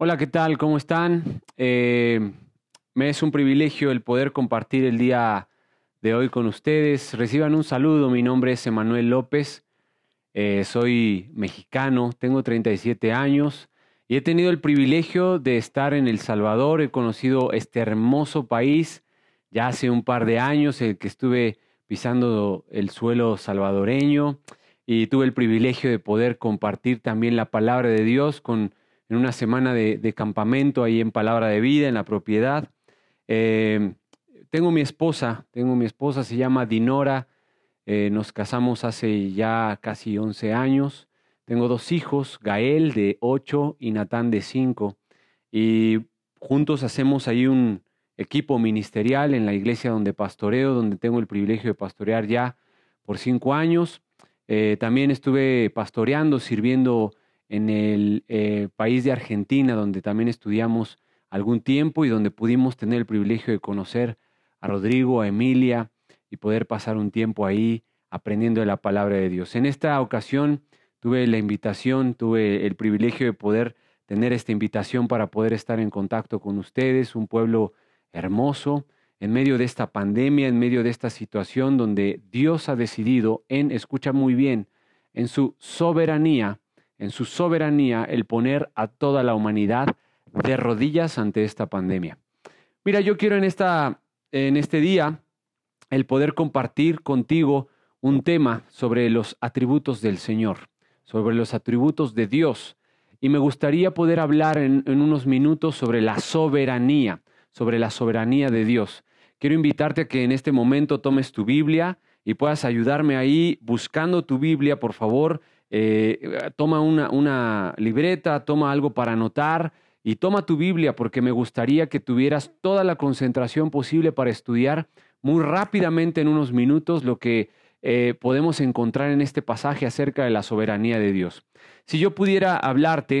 Hola, ¿qué tal? ¿Cómo están? Eh, me es un privilegio el poder compartir el día de hoy con ustedes. Reciban un saludo, mi nombre es Emanuel López, eh, soy mexicano, tengo 37 años y he tenido el privilegio de estar en El Salvador. He conocido este hermoso país ya hace un par de años, el que estuve pisando el suelo salvadoreño y tuve el privilegio de poder compartir también la palabra de Dios con en una semana de, campamento ahí en Palabra de Vida, en la propiedad. Eh, tengo mi esposa, tengo mi esposa, se llama Dinora, eh, nos casamos hace ya casi 11 años. Tengo dos hijos, Gael de 8 y Natán de 5. Y juntos hacemos ahí un equipo ministerial en la iglesia donde pastoreo, donde tengo el privilegio de pastorear ya por cinco años. Eh, también estuve pastoreando, sirviendo en el eh, país de Argentina, donde también estudiamos algún tiempo y donde pudimos tener el privilegio de conocer a Rodrigo, a Emilia y poder pasar un tiempo ahí aprendiendo de la palabra de Dios. En esta ocasión tuve la invitación, tuve el privilegio de poder tener esta invitación para poder estar en contacto con ustedes, un pueblo hermoso, en medio de esta pandemia, en medio de esta situación donde Dios ha decidido en, escucha muy bien, en su soberanía, en su soberanía el poner a toda la humanidad de rodillas ante esta pandemia. Mira, yo quiero en, esta, en este día el poder compartir contigo un tema sobre los atributos del Señor, sobre los atributos de Dios. Y me gustaría poder hablar en, en unos minutos sobre la soberanía, sobre la soberanía de Dios. Quiero invitarte a que en este momento tomes tu Biblia y puedas ayudarme ahí buscando tu Biblia, por favor, eh, toma una, libreta, toma algo para anotar y toma tu Biblia porque me gustaría que tuvieras toda la concentración posible para estudiar muy rápidamente en unos minutos lo que eh, podemos encontrar en este pasaje acerca de la soberanía de Dios. Si yo pudiera hablarte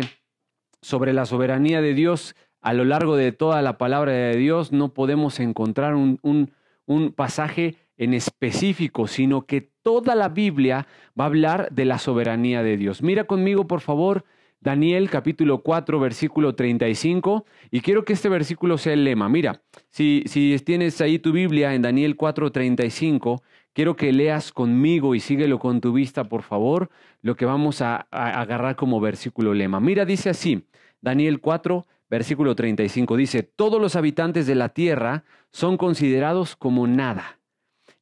sobre la soberanía de Dios a lo largo de toda la palabra de Dios, no podemos encontrar un pasaje en específico, sino que toda la Biblia va a hablar de la soberanía de Dios. Mira conmigo, por favor, Daniel capítulo 4, versículo 35, y quiero que este versículo sea el lema. Mira, si, tienes ahí tu Biblia en Daniel 4, 35, quiero que leas conmigo y síguelo con tu vista, por favor, lo que vamos a, a agarrar como versículo lema. Mira, dice así, Daniel 4, versículo 35, dice, todos los habitantes de la tierra son considerados como nada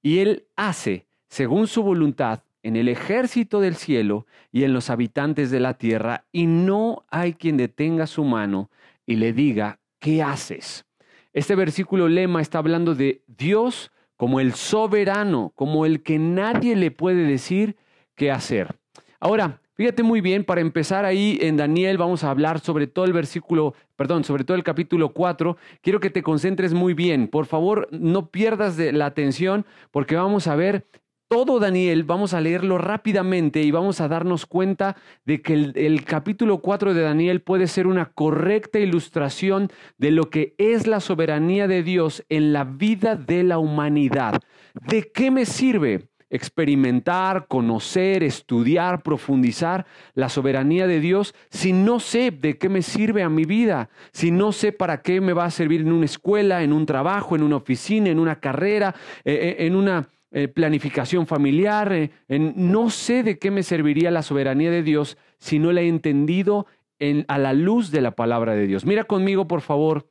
y Él hace, según su voluntad, en el ejército del cielo y en los habitantes de la tierra, y no hay quien detenga su mano y le diga, ¿qué haces? Este versículo lema está hablando de Dios como el soberano, como el que nadie le puede decir qué hacer. Ahora, Fíjate muy bien, para empezar ahí en Daniel vamos a hablar sobre todo el versículo, perdón, sobre todo el capítulo 4. Quiero que te concentres muy bien. Por favor, no pierdas de la atención porque vamos a ver todo Daniel, vamos a leerlo rápidamente y vamos a darnos cuenta de que el, el, capítulo 4 de Daniel puede ser una correcta ilustración de lo que es la soberanía de Dios en la vida de la humanidad. ¿De qué me sirve? Experimentar, conocer, estudiar, profundizar la soberanía de Dios si no sé de qué me sirve a mi vida, si no sé para qué me va a servir en una escuela, en un trabajo, en una oficina, en una carrera, eh, eh, en una eh, planificación familiar, no sé de qué me serviría la soberanía de Dios si no la he entendido en, a la luz de la palabra de Dios. Mira conmigo, por favor,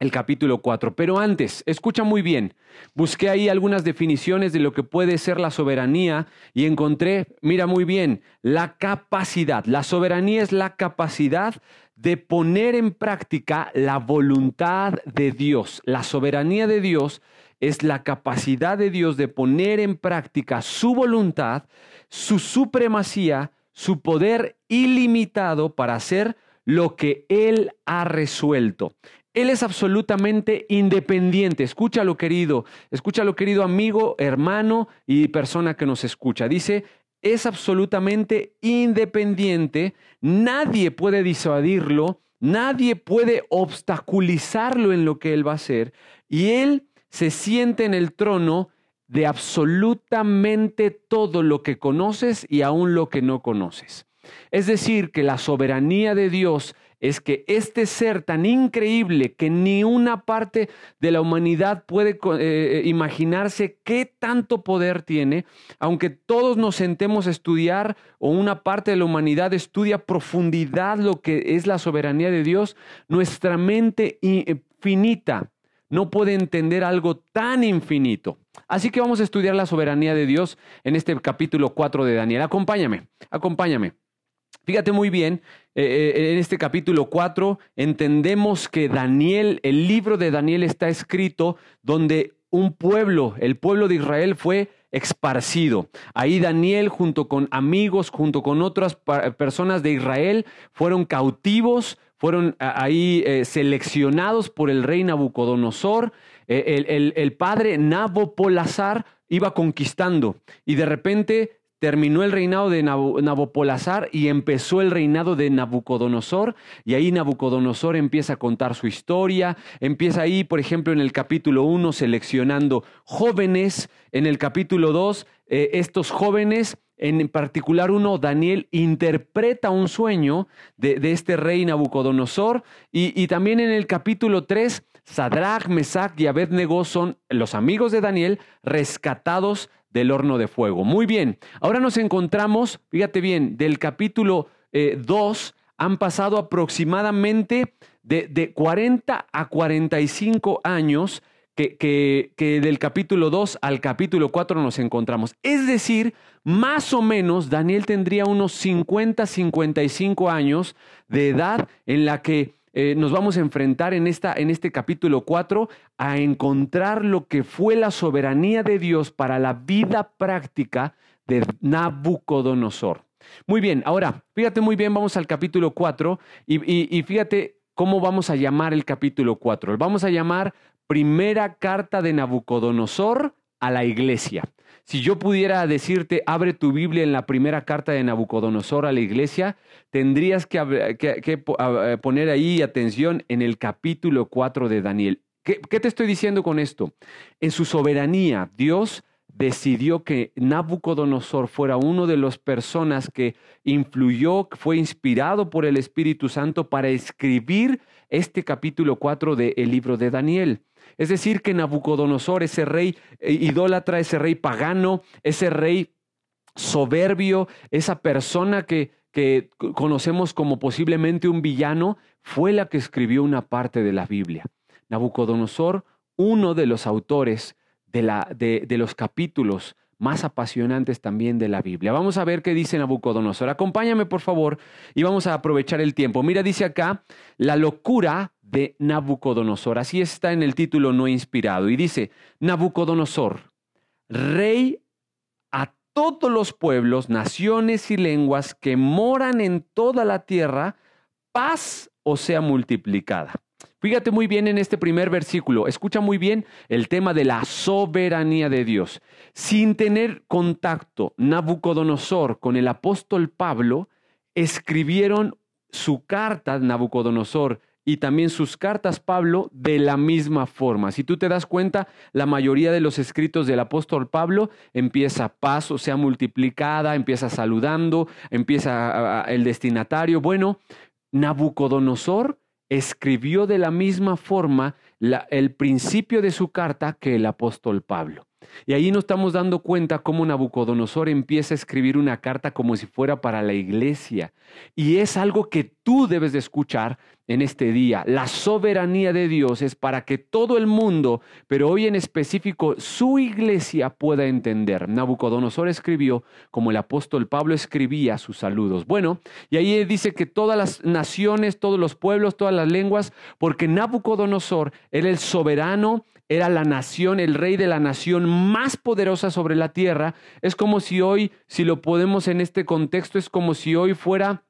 el capítulo 4. Pero antes, escucha muy bien, busqué ahí algunas definiciones de lo que puede ser la soberanía y encontré, mira muy bien, la capacidad. La soberanía es la capacidad de poner en práctica la voluntad de Dios. La soberanía de Dios es la capacidad de Dios de poner en práctica su voluntad, su supremacía, su poder ilimitado para hacer lo que Él ha resuelto. Él es absolutamente independiente. Escúchalo, querido. Escúchalo, querido amigo, hermano y persona que nos escucha. Dice, es absolutamente independiente. Nadie puede disuadirlo. Nadie puede obstaculizarlo en lo que él va a hacer. Y él se siente en el trono de absolutamente todo lo que conoces y aún lo que no conoces. Es decir, que la soberanía de Dios es que este ser tan increíble que ni una parte de la humanidad puede eh, imaginarse qué tanto poder tiene, aunque todos nos sentemos a estudiar o una parte de la humanidad estudia a profundidad lo que es la soberanía de Dios, nuestra mente infinita no puede entender algo tan infinito. Así que vamos a estudiar la soberanía de Dios en este capítulo 4 de Daniel. Acompáñame, acompáñame. Fíjate muy bien, eh, eh, en este capítulo 4 entendemos que Daniel, el libro de Daniel está escrito donde un pueblo, el pueblo de Israel fue esparcido. Ahí Daniel junto con amigos, junto con otras personas de Israel, fueron cautivos, fueron ahí eh, seleccionados por el rey Nabucodonosor. el, el, padre Nabopolazar iba conquistando y de repente terminó el reinado de Nabopolazar y empezó el reinado de Nabucodonosor. Y ahí Nabucodonosor empieza a contar su historia. Empieza ahí, por ejemplo, en el capítulo 1 seleccionando jóvenes. En el capítulo 2, eh, estos jóvenes en particular uno, Daniel interpreta un sueño de, este rey Nabucodonosor y, también en el capítulo 3, Sadrach, Mesach y Abednego son los amigos de Daniel rescatados del horno de fuego. Muy bien, ahora nos encontramos, fíjate bien, del capítulo 2 eh, han pasado aproximadamente de, de 40 a 45 años que, del capítulo 2 al capítulo 4 nos encontramos. Es decir, más o menos Daniel tendría unos 50, 55 años de edad en la que eh, nos vamos a enfrentar en, esta, en este capítulo 4 a encontrar lo que fue la soberanía de Dios para la vida práctica de Nabucodonosor. Muy bien, ahora, fíjate muy bien, vamos al capítulo 4 y, y fíjate cómo vamos a llamar el capítulo 4. Vamos a llamar primera carta de Nabucodonosor a la iglesia. Si yo pudiera decirte, abre tu Biblia en la primera carta de Nabucodonosor a la iglesia, tendrías que, eh, poner ahí atención en el capítulo 4 de Daniel. ¿Qué, ¿Qué te estoy diciendo con esto? En su soberanía, Dios decidió que Nabucodonosor fuera uno de las personas que influyó, fue inspirado por el Espíritu Santo para escribir este capítulo 4 del libro de Daniel. Es decir, que Nabucodonosor, ese rey eh, idólatra, ese rey pagano, ese rey soberbio, esa persona que, que conocemos como posiblemente un villano, fue la que escribió una parte de la Biblia. Nabucodonosor, uno de los autores de, la, de, de los capítulos más apasionantes también de la Biblia. Vamos a ver qué dice Nabucodonosor. Acompáñame, por favor, y vamos a aprovechar el tiempo. Mira, dice acá, la locura de Nabucodonosor. Así está en el título no inspirado. Y dice, Nabucodonosor, rey a todos los pueblos, naciones y lenguas que moran en toda la tierra, paz o sea multiplicada. Fíjate muy bien en este primer versículo, escucha muy bien el tema de la soberanía de Dios. Sin tener contacto Nabucodonosor con el apóstol Pablo, escribieron su carta, Nabucodonosor, y también sus cartas Pablo de la misma forma. Si tú te das cuenta, la mayoría de los escritos del apóstol Pablo empieza paz, o sea, multiplicada, empieza saludando, empieza el destinatario. Bueno, Nabucodonosor escribió de la misma forma el principio de su carta que el apóstol Pablo. Y ahí nos estamos dando cuenta cómo Nabucodonosor empieza a escribir una carta como si fuera para la iglesia. Y es algo que tú debes de escuchar en este día. La soberanía de Dios es para que todo el mundo, pero hoy en específico su iglesia pueda entender. Nabucodonosor escribió como el apóstol Pablo escribía sus saludos. Bueno, y ahí dice que todas las naciones, todos los pueblos, todas las lenguas, porque Nabucodonosor era el soberano, era la nación, el rey de la nación más poderosa sobre la tierra. Es como si hoy, si lo podemos en este contexto, es como si hoy fuera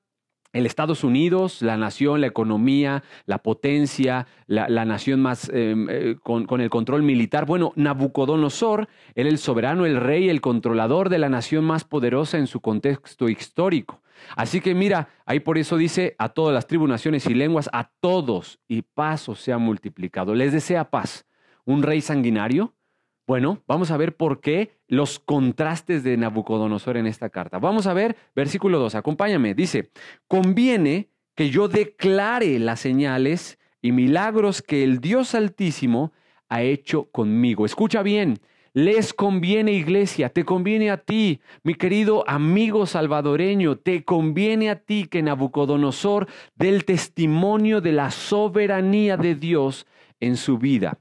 el Estados Unidos, la nación, la economía, la potencia, la, nación más em, eh, con, con, el control militar. Bueno, Nabucodonosor era el soberano, el rey, el controlador de la nación más poderosa en su contexto histórico. Así que mira, ahí por eso dice a todas las tribus, naciones y lenguas, a todos, y paz os sea multiplicado. Les desea paz. Un rey sanguinario, bueno, vamos a ver por qué los contrastes de Nabucodonosor en esta carta. Vamos a ver versículo 2, acompáñame. Dice, conviene que yo declare las señales y milagros que el Dios Altísimo ha hecho conmigo. Escucha bien, les conviene iglesia, te conviene a ti, mi querido amigo salvadoreño, te conviene a ti que Nabucodonosor dé el testimonio de la soberanía de Dios en su vida.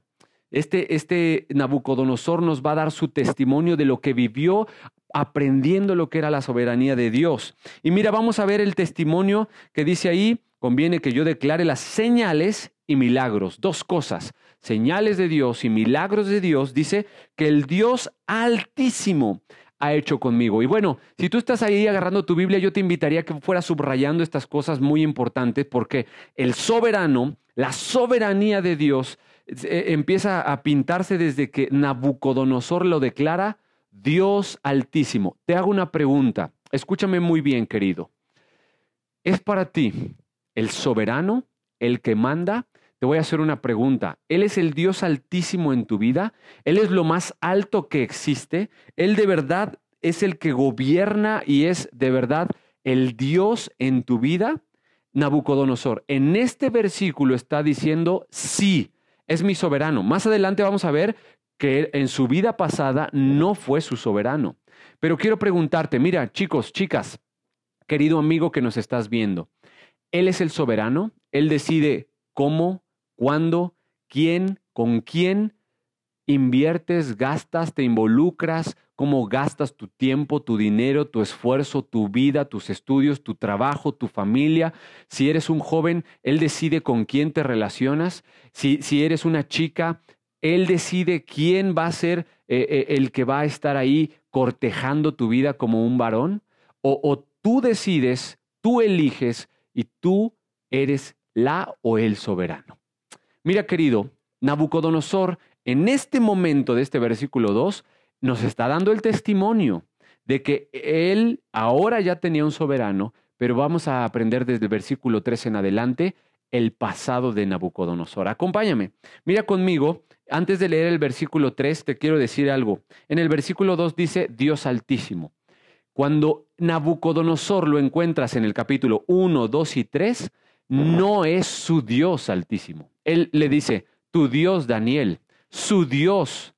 Este, este Nabucodonosor nos va a dar su testimonio de lo que vivió aprendiendo lo que era la soberanía de Dios. Y mira, vamos a ver el testimonio que dice ahí, conviene que yo declare las señales y milagros, dos cosas, señales de Dios y milagros de Dios, dice que el Dios altísimo ha hecho conmigo. Y bueno, si tú estás ahí agarrando tu Biblia, yo te invitaría a que fueras subrayando estas cosas muy importantes porque el soberano, la soberanía de Dios empieza a pintarse desde que Nabucodonosor lo declara Dios altísimo. Te hago una pregunta. Escúchame muy bien, querido. ¿Es para ti el soberano, el que manda? Te voy a hacer una pregunta. ¿Él es el Dios altísimo en tu vida? ¿Él es lo más alto que existe? ¿Él de verdad es el que gobierna y es de verdad el Dios en tu vida? Nabucodonosor, en este versículo está diciendo, sí, es mi soberano. Más adelante vamos a ver que en su vida pasada no fue su soberano. Pero quiero preguntarte, mira, chicos, chicas, querido amigo que nos estás viendo, Él es el soberano, Él decide cómo, cuándo, quién, con quién inviertes, gastas, te involucras, cómo gastas tu tiempo, tu dinero, tu esfuerzo, tu vida, tus estudios, tu trabajo, tu familia. Si eres un joven, Él decide con quién te relacionas. Si, si eres una chica, él decide quién va a ser eh, eh, el que va a estar ahí cortejando tu vida como un varón. O, o tú decides, tú eliges y tú eres la o el soberano. Mira, querido, Nabucodonosor, en este momento de este versículo 2, nos está dando el testimonio de que él ahora ya tenía un soberano, pero vamos a aprender desde el versículo 3 en adelante el pasado de Nabucodonosor. Acompáñame. Mira conmigo, antes de leer el versículo 3, te quiero decir algo. En el versículo 2 dice Dios altísimo. Cuando Nabucodonosor lo encuentras en el capítulo 1, 2 y 3, no es su Dios altísimo. Él le dice, tu Dios Daniel, su Dios,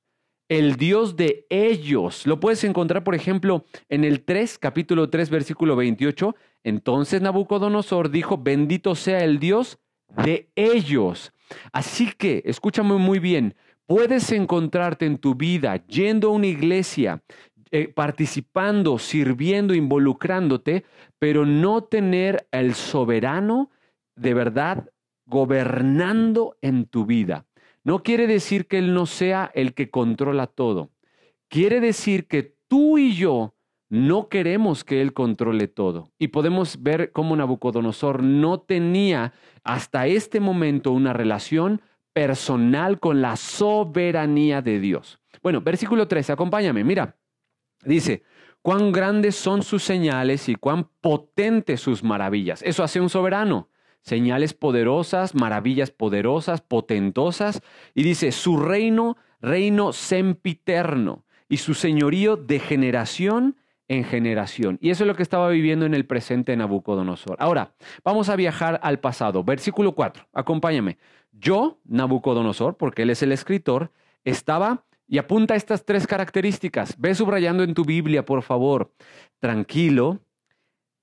el Dios de ellos. Lo puedes encontrar, por ejemplo, en el 3, capítulo 3, versículo 28. Entonces Nabucodonosor dijo, bendito sea el Dios de ellos. Así que, escúchame muy bien, puedes encontrarte en tu vida yendo a una iglesia, eh, participando, sirviendo, involucrándote, pero no tener el soberano de verdad gobernando en tu vida. No quiere decir que Él no sea el que controla todo. Quiere decir que tú y yo no queremos que Él controle todo. Y podemos ver cómo Nabucodonosor no tenía hasta este momento una relación personal con la soberanía de Dios. Bueno, versículo 13, acompáñame, mira. Dice, cuán grandes son sus señales y cuán potentes sus maravillas. Eso hace un soberano. Señales poderosas, maravillas poderosas, potentosas. Y dice, su reino, reino sempiterno, y su señorío de generación en generación. Y eso es lo que estaba viviendo en el presente Nabucodonosor. Ahora, vamos a viajar al pasado. Versículo 4, acompáñame. Yo, Nabucodonosor, porque él es el escritor, estaba y apunta estas tres características. Ve subrayando en tu Biblia, por favor. Tranquilo,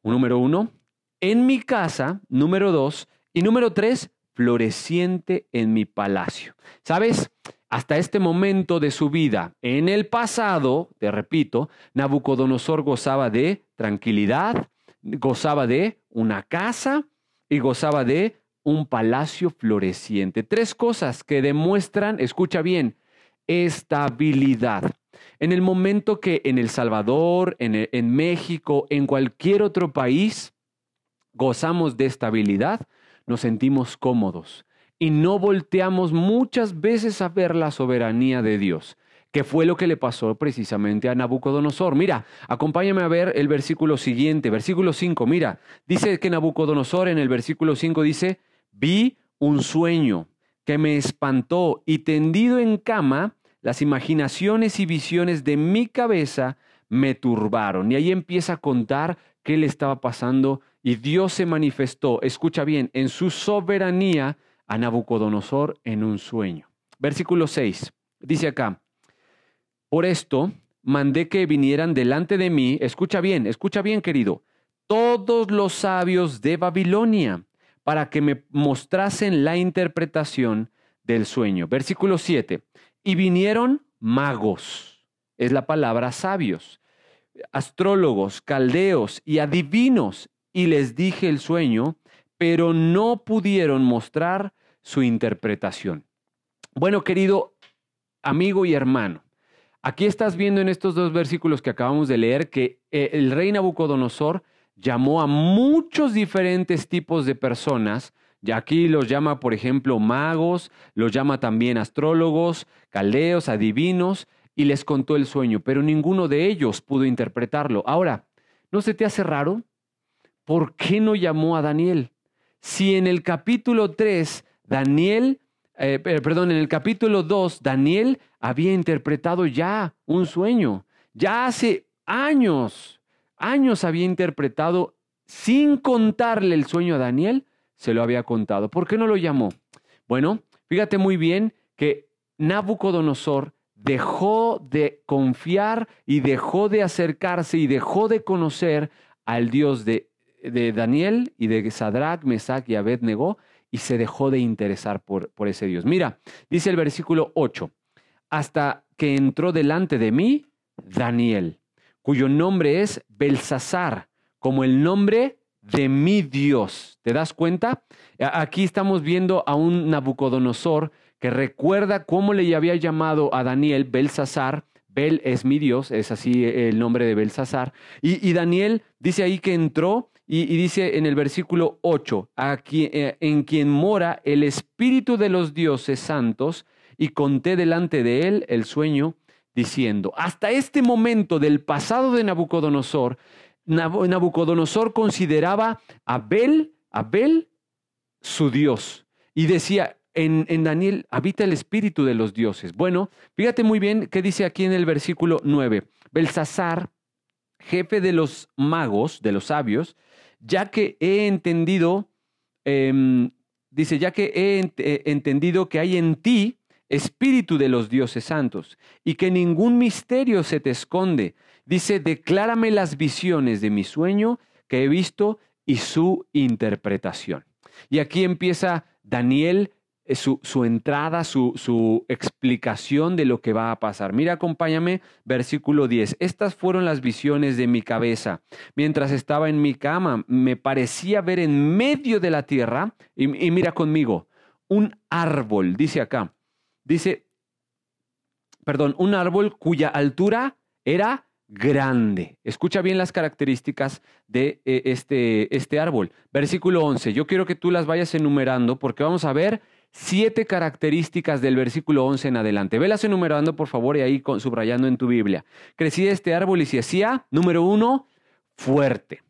número uno. En mi casa, número dos. Y número tres, floreciente en mi palacio. ¿Sabes? Hasta este momento de su vida, en el pasado, te repito, Nabucodonosor gozaba de tranquilidad, gozaba de una casa y gozaba de un palacio floreciente. Tres cosas que demuestran, escucha bien, estabilidad. En el momento que en El Salvador, en, México, en cualquier otro país, gozamos de estabilidad, nos sentimos cómodos y no volteamos muchas veces a ver la soberanía de Dios, que fue lo que le pasó precisamente a Nabucodonosor. Mira, acompáñame a ver el versículo siguiente, versículo 5, mira, dice que Nabucodonosor en el versículo 5 dice, vi un sueño que me espantó y tendido en cama, las imaginaciones y visiones de mi cabeza me turbaron. Y ahí empieza a contar qué le estaba pasando y Dios se manifestó, escucha bien, en su soberanía a Nabucodonosor en un sueño. Versículo 6, dice acá, por esto mandé que vinieran delante de mí, escucha bien, escucha bien querido, todos los sabios de Babilonia para que me mostrasen la interpretación del sueño. Versículo 7, y vinieron magos, es la palabra sabios, astrólogos, caldeos y adivinos, y les dije el sueño, pero no pudieron mostrar su interpretación. Bueno, querido amigo y hermano, aquí estás viendo en estos dos versículos que acabamos de leer que eh, el rey Nabucodonosor llamó a muchos diferentes tipos de personas, y aquí los llama, por ejemplo, magos, los llama también astrólogos, caldeos, adivinos, y les contó el sueño, pero ninguno de ellos pudo interpretarlo. Ahora, ¿no se te hace raro? ¿Por qué no llamó a Daniel? Si en el capítulo 3, Daniel, eh, perdón, en el capítulo 2, Daniel había interpretado ya un sueño, ya hace años años había interpretado sin contarle el sueño a Daniel, se lo había contado. ¿Por qué no lo llamó? Bueno, fíjate muy bien que Nabucodonosor dejó de confiar y dejó de acercarse y dejó de conocer al Dios de, de Daniel y de Sadrach, Mesach y Abednego y se dejó de interesar por, por ese Dios. Mira, dice el versículo 8, hasta que entró delante de mí Daniel cuyo nombre es Belsasar, como el nombre de mi Dios. ¿Te das cuenta? Aquí estamos viendo a un Nabucodonosor que recuerda cómo le había llamado a Daniel Belsasar. Bel es mi Dios, es así el nombre de Belsasar. Y, Daniel dice ahí que entró y, dice en el versículo 8, eh, en quien mora el Espíritu de los dioses santos, y conté delante de él el sueño diciendo, hasta este momento del pasado de Nabucodonosor, Nabucodonosor consideraba a Abel, Abel su Dios. Y decía, en, en, Daniel habita el espíritu de los dioses. Bueno, fíjate muy bien qué dice aquí en el versículo 9. Belsasar, jefe de los magos, de los sabios, ya que he entendido, em, dice, ya que he entendido que hay en ti espíritu de los dioses santos, y que ningún misterio se te esconde. Dice, declárame las visiones de mi sueño que he visto y su interpretación. Y aquí empieza Daniel eh, su, su, entrada, su, su, explicación de lo que va a pasar. Mira, acompáñame, versículo 10. Estas fueron las visiones de mi cabeza. Mientras estaba en mi cama, me parecía ver en medio de la tierra, y mira conmigo, un árbol, dice acá, dice, perdón, un árbol cuya altura era grande. Escucha bien las características de eh, este, este árbol. Versículo 11. Yo quiero que tú las vayas enumerando porque vamos a ver siete características del versículo 11 en adelante. Velas enumerando, por favor, y ahí subrayando en tu Biblia. Crecía este árbol y se hacía, número uno, fuerte.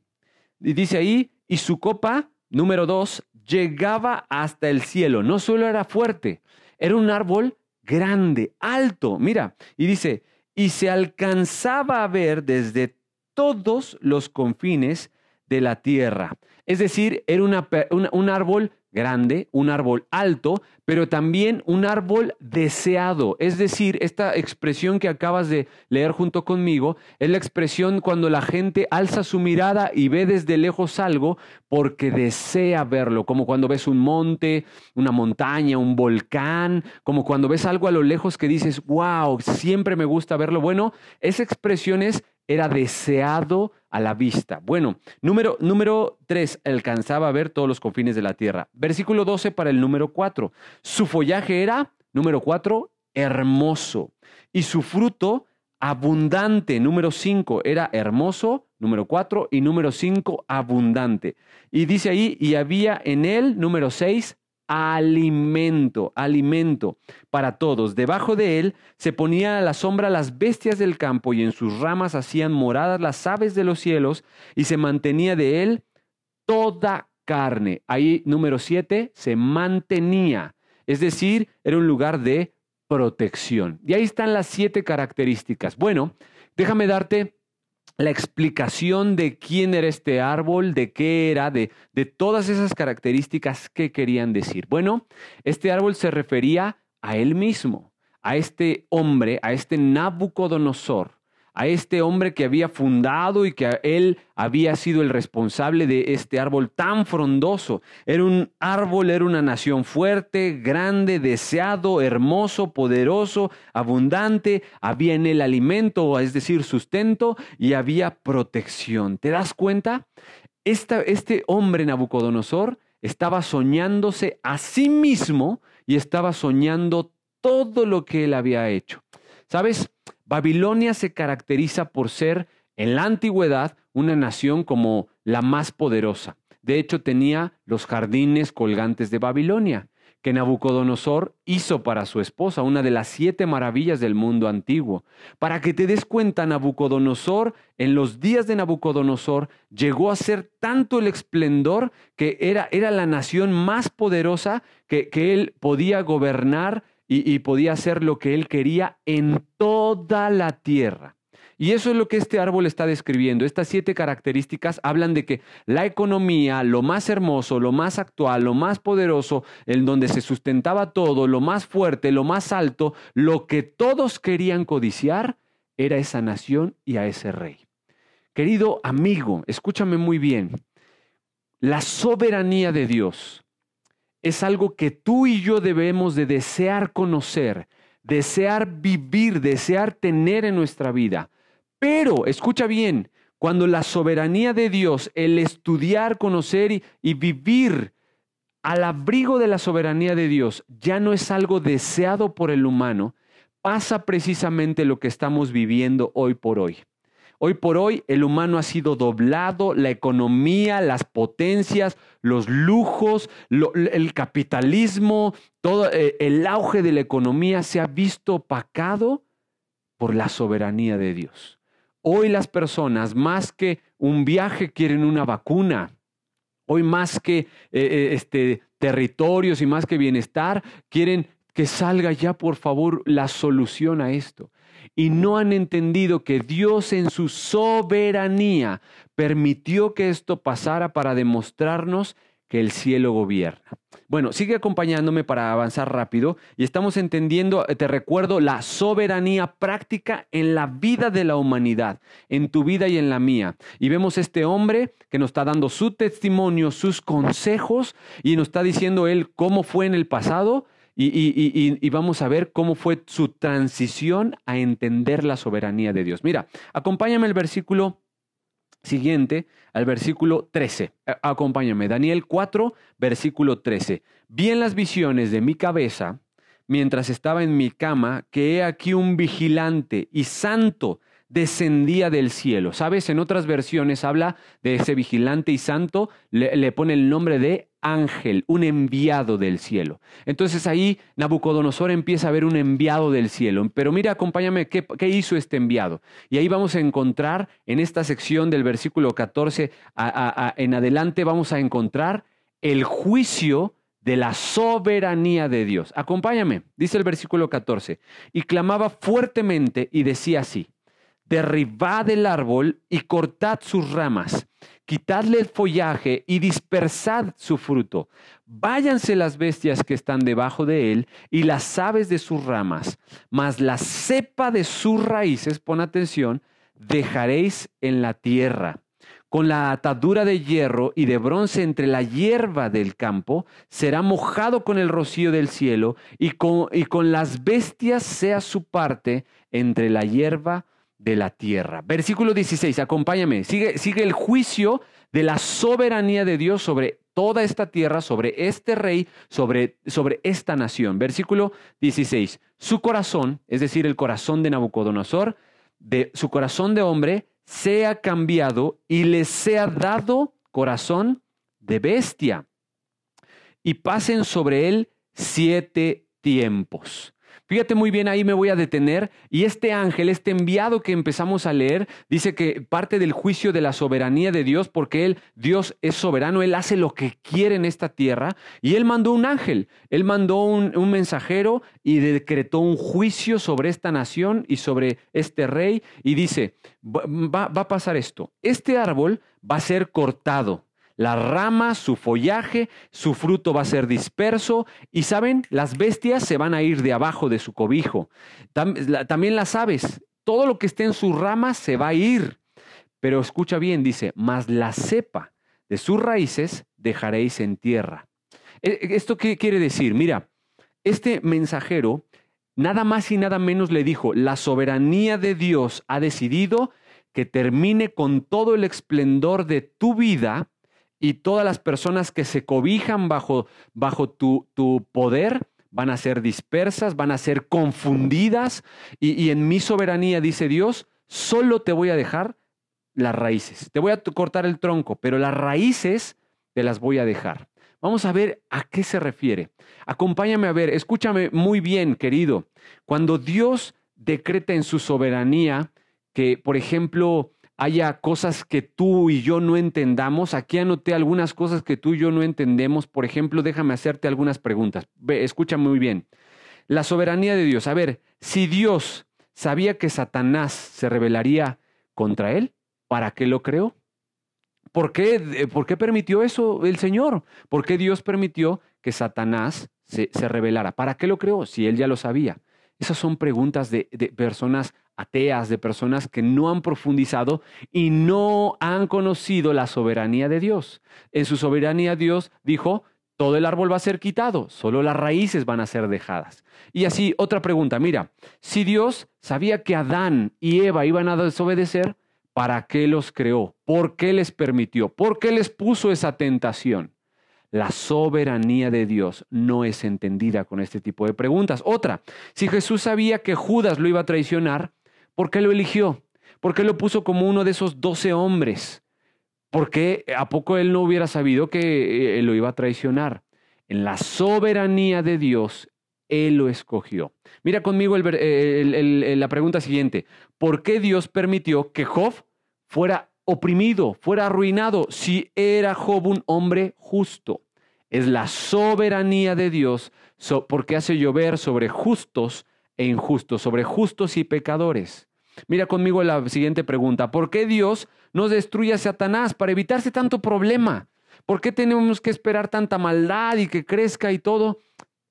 Y dice ahí, y su copa, número dos, llegaba hasta el cielo. No solo era fuerte, era un árbol grande, alto, mira, y dice, y se alcanzaba a ver desde todos los confines de la tierra. Es decir, era un árbol grande, un árbol alto, pero también un árbol deseado. Es decir, esta expresión que acabas de leer junto conmigo es la expresión cuando la gente alza su mirada y ve desde lejos algo porque desea verlo, como cuando ves un monte, una montaña, un volcán, como cuando ves algo a lo lejos que dices, wow, siempre me gusta verlo. Bueno, esa expresión es era deseado a la vista. Bueno, número, número 3, alcanzaba a ver todos los confines de la tierra. Versículo 12 para el número 4. Su follaje era, número 4, hermoso. Y su fruto abundante. Número 5 era hermoso. Número 4 y número 5 abundante. Y dice ahí, y había en él, número 6, alimento, alimento para todos. Debajo de él se ponía a la sombra las bestias del campo y en sus ramas hacían moradas las aves de los cielos y se mantenía de él toda carne. Ahí número siete, se mantenía. Es decir, era un lugar de protección. Y ahí están las siete características. Bueno, déjame darte la explicación de quién era este árbol, de qué era, de, de todas esas características que querían decir. Bueno, este árbol se refería a él mismo, a este hombre, a este Nabucodonosor, a este hombre que había fundado y que él había sido el responsable de este árbol tan frondoso. Era un árbol, era una nación fuerte, grande, deseado, hermoso, poderoso, abundante. Había en él alimento, es decir, sustento, y había protección. ¿Te das cuenta? este hombre Nabucodonosor estaba soñándose a sí mismo y estaba soñando todo lo que él había hecho. ¿Sabes? Babilonia se caracteriza por ser en la antigüedad una nación como la más poderosa. De hecho, tenía los jardines colgantes de Babilonia, que Nabucodonosor hizo para su esposa, una de las siete maravillas del mundo antiguo. Para que te des cuenta, Nabucodonosor, en los días de Nabucodonosor, llegó a ser tanto el esplendor que era, era la nación más poderosa que, que él podía gobernar y, podía hacer lo que él quería en toda la tierra. Y eso es lo que este árbol está describiendo. Estas siete características hablan de que la economía, lo más hermoso, lo más actual, lo más poderoso, en donde se sustentaba todo, lo más fuerte, lo más alto, lo que todos querían codiciar, era esa nación y a ese rey. Querido amigo, escúchame muy bien. La soberanía de Dios es algo que tú y yo debemos de desear conocer, desear vivir, desear tener en nuestra vida. Pero, escucha bien, cuando la soberanía de Dios, el estudiar, conocer y, y vivir al abrigo de la soberanía de Dios ya no es algo deseado por el humano, pasa precisamente lo que estamos viviendo hoy por hoy. Hoy por hoy el humano ha sido doblado, la economía, las potencias, los lujos, el capitalismo, todo eh, el auge de la economía se ha visto opacado por la soberanía de Dios. Hoy las personas, más que un viaje, quieren una vacuna. Hoy más que eh, eh, este, territorios y más que bienestar, quieren que salga ya por favor la solución a esto y no han entendido que Dios en su soberanía permitió que esto pasara para demostrarnos que el cielo gobierna. Bueno, sigue acompañándome para avanzar rápido y estamos entendiendo, te recuerdo, la soberanía práctica en la vida de la humanidad, en tu vida y en la mía. Y vemos este hombre que nos está dando su testimonio, sus consejos y nos está diciendo él cómo fue en el pasado y, vamos a ver cómo fue su transición a entender la soberanía de Dios. Mira, acompáñame al versículo siguiente, al versículo 13. Acompáñame, Daniel 4, versículo 13. Vi en las visiones de mi cabeza, mientras estaba en mi cama, que he aquí un vigilante y santo descendía del cielo. ¿Sabes? En otras versiones habla de ese vigilante y santo, le, pone el nombre de ángel, un enviado del cielo. Entonces ahí Nabucodonosor empieza a ver un enviado del cielo. Pero mira, acompáñame, ¿qué, hizo este enviado? Y ahí vamos a encontrar, en esta sección del versículo 14 en adelante, vamos a encontrar el juicio de la soberanía de Dios. Acompáñame, dice el versículo 14, y clamaba fuertemente y decía así, derribad el árbol y cortad sus ramas, quitadle el follaje y dispersad su fruto. Váyanse las bestias que están debajo de él y las aves de sus ramas, mas la cepa de sus raíces, pon atención, dejaréis en la tierra. Con la atadura de hierro y de bronce entre la hierba del campo, será mojado con el rocío del cielo, y con, y con las bestias sea su parte entre la hierba de la tierra. Versículo 16, acompáñame. Sigue, el juicio de la soberanía de Dios sobre toda esta tierra, sobre este rey, sobre, sobre esta nación. Versículo 16. Su corazón, es decir, el corazón de Nabucodonosor, de su corazón de hombre, sea cambiado y le sea dado corazón de bestia. Y pasen sobre él siete tiempos. Fíjate muy bien, ahí me voy a detener. Y este ángel, este enviado que empezamos a leer, dice que parte del juicio de la soberanía de Dios, porque Él, Dios es soberano, Él hace lo que quiere en esta tierra. Y Él mandó un ángel, Él mandó un, mensajero y decretó un juicio sobre esta nación y sobre este rey. Y dice, va, a pasar esto. Este árbol va a ser cortado las ramas, su follaje, su fruto va a ser disperso y saben, las bestias se van a ir de abajo de su cobijo. También las aves, todo lo que esté en sus ramas se va a ir. Pero escucha bien, dice, mas la cepa de sus raíces dejaréis en tierra. E, e, ¿Esto qué quiere decir? Mira, este mensajero nada más y nada menos le dijo, la soberanía de Dios ha decidido que termine con todo el esplendor de tu vida y todas las personas que se cobijan bajo, bajo tu, tu poder van a ser dispersas, van a ser confundidas y, y en mi soberanía, dice Dios, solo te voy a dejar las raíces. Te voy a cortar el tronco, pero las raíces te las voy a dejar. Vamos a ver a qué se refiere. Acompáñame a ver, escúchame muy bien, querido. Cuando Dios decreta en su soberanía que, por ejemplo, haya cosas que tú y yo no entendamos. Aquí anoté algunas cosas que tú y yo no entendemos. Por ejemplo, déjame hacerte algunas preguntas. Ve, escucha muy bien. La soberanía de Dios. A ver, si Dios sabía que Satanás se rebelaría contra él, ¿para qué lo creó? ¿Por qué, eh, ¿Por qué permitió eso el Señor? ¿Por qué Dios permitió que Satanás se, se rebelara? ¿Para qué lo creó? Si él ya lo sabía. Esas son preguntas de, personas ateas, de personas que no han profundizado y no han conocido la soberanía de Dios. En su soberanía Dios dijo, todo el árbol va a ser quitado, solo las raíces van a ser dejadas. Y así, otra pregunta, mira, si Dios sabía que Adán y Eva iban a desobedecer, ¿para qué los creó? ¿Por qué les permitió? ¿Por qué les puso esa tentación? La soberanía de Dios no es entendida con este tipo de preguntas. Otra, si Jesús sabía que Judas lo iba a traicionar, ¿por qué lo eligió? ¿Por qué lo puso como uno de esos doce hombres? ¿Por qué a poco él no hubiera sabido que eh, lo iba a traicionar? En la soberanía de Dios, él lo escogió. Mira conmigo la pregunta siguiente. ¿Por qué Dios permitió que Job fuera oprimido, fuera arruinado, si era Job un hombre justo. Es la soberanía de Dios porque hace llover sobre justos e injustos, sobre justos y pecadores. Mira conmigo la siguiente pregunta. ¿Por qué Dios nos destruye a Satanás para evitarse tanto problema? ¿Por qué tenemos que esperar tanta maldad y que crezca y todo?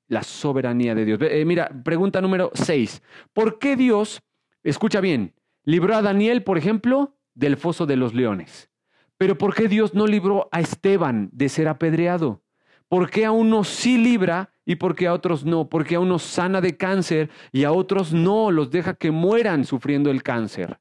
La soberanía de Dios. Eh, mira, pregunta número 6. ¿Por qué Dios, escucha bien, libró a Daniel, por ejemplo, del foso de los leones. Pero ¿por qué Dios no libró a Esteban de ser apedreado? ¿Por qué a unos sí libra y por qué a otros no? ¿Por qué a unos sana de cáncer y a otros no los deja que mueran sufriendo el cáncer?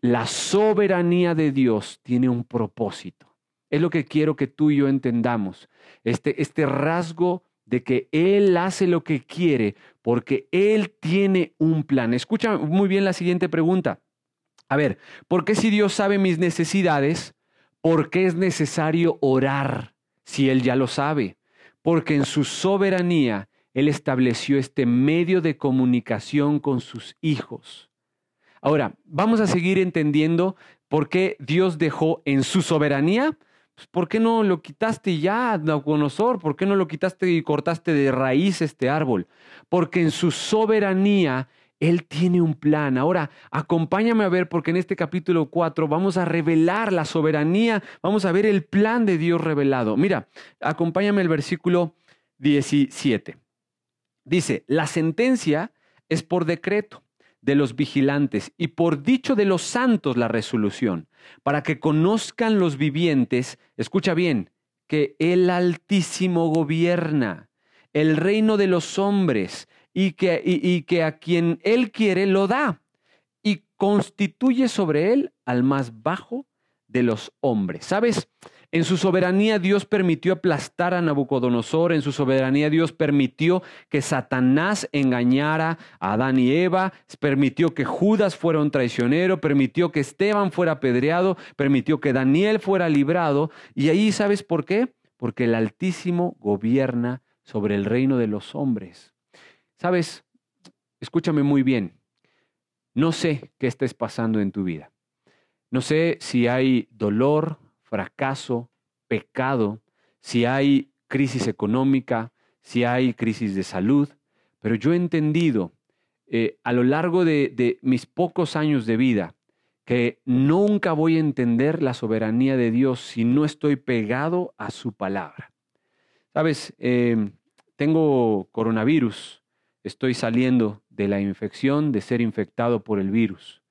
La soberanía de Dios tiene un propósito. Es lo que quiero que tú y yo entendamos. Este, este rasgo de que Él hace lo que quiere porque Él tiene un plan. Escucha muy bien la siguiente pregunta. A ver, ¿por qué si Dios sabe mis necesidades, por qué es necesario orar si Él ya lo sabe? Porque en su soberanía Él estableció este medio de comunicación con sus hijos. Ahora, vamos a seguir entendiendo por qué Dios dejó en su soberanía. Pues, ¿Por qué no lo quitaste ya, Nabucodonosor? ¿Por qué no lo quitaste y cortaste de raíz este árbol? Porque en su soberanía él tiene un plan. Ahora, acompáñame a ver porque en este capítulo 4 vamos a revelar la soberanía, vamos a ver el plan de Dios revelado. Mira, acompáñame el versículo 17. Dice, la sentencia es por decreto de los vigilantes y por dicho de los santos la resolución, para que conozcan los vivientes, escucha bien, que el Altísimo gobierna el reino de los hombres y que, y, que a quien Él quiere lo da y constituye sobre Él al más bajo de los hombres. ¿Sabes? En su soberanía Dios permitió aplastar a Nabucodonosor, en su soberanía Dios permitió que Satanás engañara a Adán y Eva, permitió que Judas fuera un traicionero, permitió que Esteban fuera apedreado, permitió que Daniel fuera librado. Y ahí sabes por qué? Porque el Altísimo gobierna sobre el reino de los hombres. Sabes, escúchame muy bien, no sé qué estés pasando en tu vida. No sé si hay dolor, fracaso, pecado, si hay crisis económica, si hay crisis de salud, pero yo he entendido eh, a lo largo de mis pocos años de vida que nunca voy a entender la soberanía de Dios si no estoy pegado a su palabra. Sabes, em, tengo coronavirus, estoy saliendo de la infección, de ser infectado por el virus.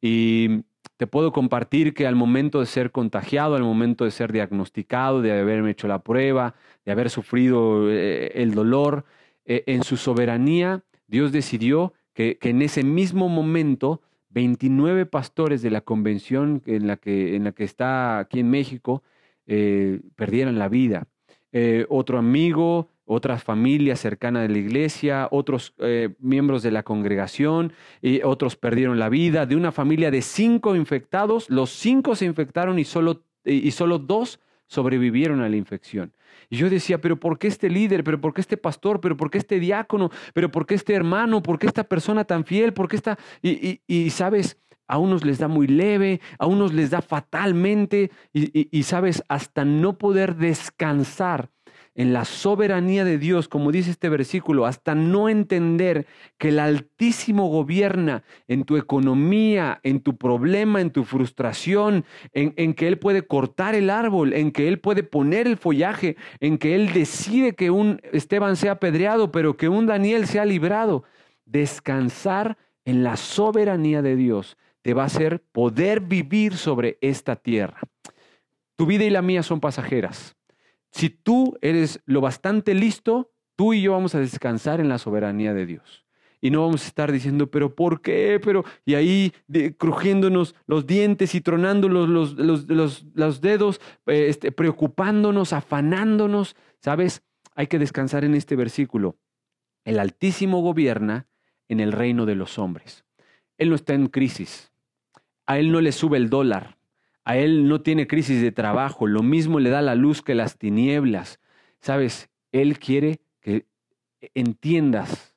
Y te puedo compartir que al momento de ser contagiado, al momento de ser diagnosticado, de haberme hecho la prueba, de haber sufrido eh, el dolor, eh, en su soberanía, Dios decidió que, en ese mismo momento 29 pastores de la convención en la que, en la que está aquí en México eh, perdieron la vida. Eh, otro amigo, otras familias cercanas de la iglesia, otros eh, miembros de la congregación, y otros perdieron la vida. De una familia de cinco infectados, los cinco se infectaron y solo, y solo dos sobrevivieron a la infección. Y yo decía, pero ¿por qué este líder? ¿Pero por qué este pastor? ¿Pero por qué este diácono? ¿Pero por qué este hermano? ¿Por qué esta persona tan fiel? ¿Por qué esta... Y, y, sabes, a unos les da muy leve, a unos les da fatalmente y, y, sabes, hasta no poder descansar en la soberanía de Dios, como dice este versículo, hasta no entender que el Altísimo gobierna en tu economía, en tu problema, en tu frustración, en, que Él puede cortar el árbol, en que Él puede poner el follaje, en que Él decide que un Esteban sea apedreado, pero que un Daniel sea librado. Descansar en la soberanía de Dios te va a hacer poder vivir sobre esta tierra. Tu vida y la mía son pasajeras. Si tú eres lo bastante listo, tú y yo vamos a descansar en la soberanía de Dios. Y no vamos a estar diciendo, pero ¿por qué? Pero, y ahí crujiéndonos los dientes y tronándonos los, los, dedos, eh, este, preocupándonos, afanándonos. ¿Sabes? Hay que descansar en este versículo. El Altísimo gobierna en el reino de los hombres. Él no está en crisis. A Él no le sube el dólar. A él no tiene crisis de trabajo, lo mismo le da la luz que las tinieblas. Sabes, Él quiere que entiendas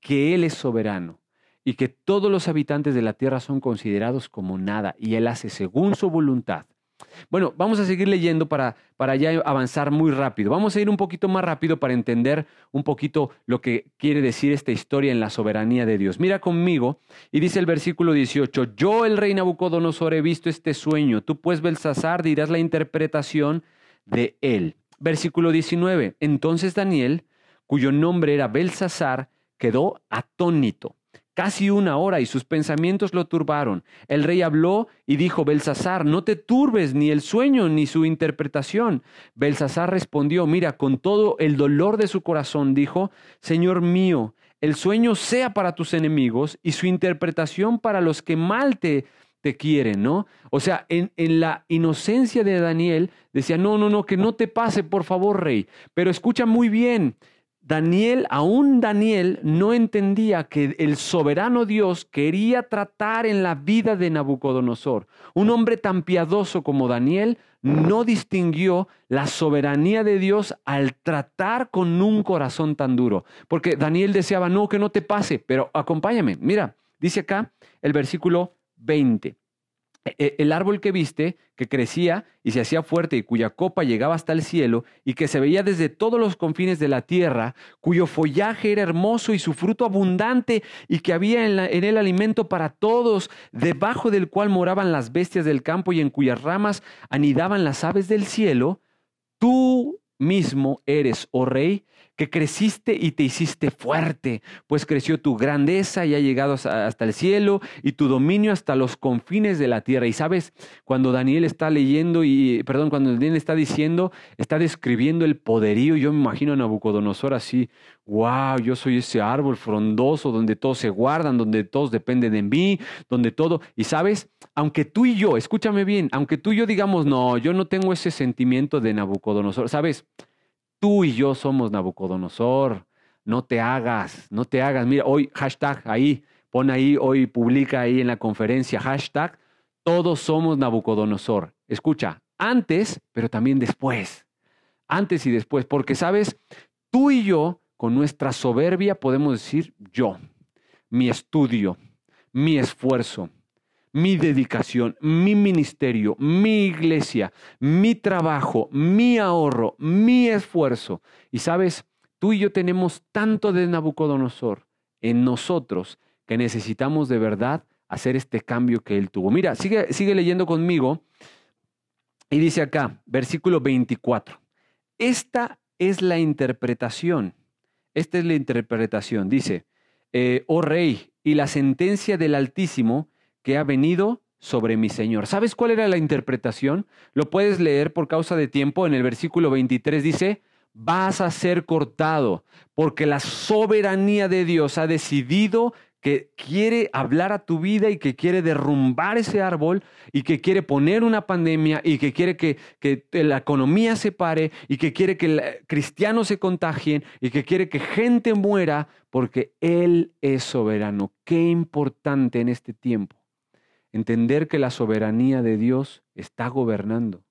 que Él es soberano y que todos los habitantes de la tierra son considerados como nada y Él hace según su voluntad. Bueno, vamos a seguir leyendo para, para ya avanzar muy rápido. Vamos a ir un poquito más rápido para entender un poquito lo que quiere decir esta historia en la soberanía de Dios. Mira conmigo y dice el versículo 18, yo el rey Nabucodonosor he visto este sueño, tú pues Belsasar dirás la interpretación de él. Versículo 19, entonces Daniel, cuyo nombre era Belsasar, quedó atónito casi una hora y sus pensamientos lo turbaron. El rey habló y dijo, Belsasar, no te turbes ni el sueño ni su interpretación. Belsasar respondió, mira, con todo el dolor de su corazón, dijo, Señor mío, el sueño sea para tus enemigos y su interpretación para los que mal te, te quieren, ¿no? O sea, en, en, la inocencia de Daniel decía, no, no, no, que no te pase, por favor, rey. Pero escucha muy bien, Daniel, aún Daniel, no entendía que el soberano Dios quería tratar en la vida de Nabucodonosor. Un hombre tan piadoso como Daniel no distinguió la soberanía de Dios al tratar con un corazón tan duro. Porque Daniel deseaba, no, que no te pase, pero acompáñame. Mira, dice acá el versículo 20. E, el árbol que viste, que crecía y se hacía fuerte y cuya copa llegaba hasta el cielo y que se veía desde todos los confines de la tierra, cuyo follaje era hermoso y su fruto abundante y que había en, en él alimento para todos, debajo del cual moraban las bestias del campo y en cuyas ramas anidaban las aves del cielo, tú mismo eres, oh rey, que creciste y te hiciste fuerte, pues creció tu grandeza y ha llegado hasta el cielo y tu dominio hasta los confines de la tierra. Y sabes, cuando Daniel está leyendo y, perdón, cuando Daniel está diciendo, está describiendo el poderío, yo me imagino a Nabucodonosor así, wow, yo soy ese árbol frondoso donde todos se guardan, donde todos dependen de mí, donde todo, y sabes, aunque tú y yo, escúchame bien, aunque tú y yo digamos, no, yo no tengo ese sentimiento de Nabucodonosor, sabes, Tú y yo somos Nabucodonosor. No te hagas, no te hagas. Mira, hoy hashtag ahí, pon ahí, hoy publica ahí en la conferencia hashtag, todos somos Nabucodonosor. Escucha, antes, pero también después. Antes y después, porque sabes, tú y yo, con nuestra soberbia, podemos decir yo. mi estudio, mi esfuerzo, mi dedicación, mi ministerio, mi iglesia, mi trabajo, mi ahorro, mi esfuerzo. Y sabes, tú y yo tenemos tanto de Nabucodonosor en nosotros que necesitamos de verdad hacer este cambio que él tuvo. Mira, sigue, sigue leyendo conmigo y dice acá, versículo 24, esta es la interpretación, esta es la interpretación, dice, eh, oh rey, y la sentencia del Altísimo que ha venido sobre mi Señor. ¿Sabes cuál era la interpretación? Lo puedes leer por causa de tiempo. En el versículo 23 dice, vas a ser cortado, porque la soberanía de Dios ha decidido que quiere hablar a tu vida y que quiere derrumbar ese árbol y que quiere poner una pandemia y que quiere que, que la economía se pare y que quiere que cristianos se contagien y que quiere que gente muera porque Él es soberano. Qué importante en este tiempo entender que la soberanía de Dios está gobernando,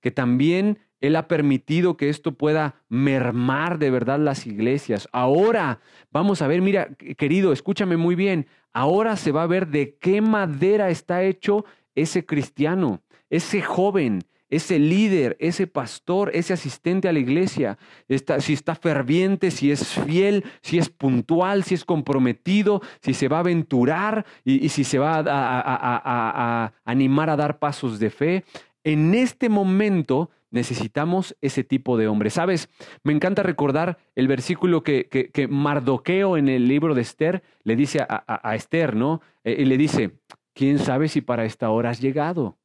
que también Él ha permitido que esto pueda mermar de verdad las iglesias. Ahora, vamos a ver, mira, querido, escúchame muy bien, ahora se va a ver de qué madera está hecho ese cristiano, ese joven, ese líder, ese pastor, ese asistente a la iglesia, si está ferviente, si es fiel, si es puntual, si es comprometido, si se va a aventurar y, si se va a, animar a dar pasos de fe. En este momento necesitamos ese tipo de hombre. Sabes, me encanta recordar el versículo que, que, Mardoqueo en el libro de Esther le dice a, Esther, ¿no? Eh, y le dice, ¿quién sabe si para esta hora has llegado?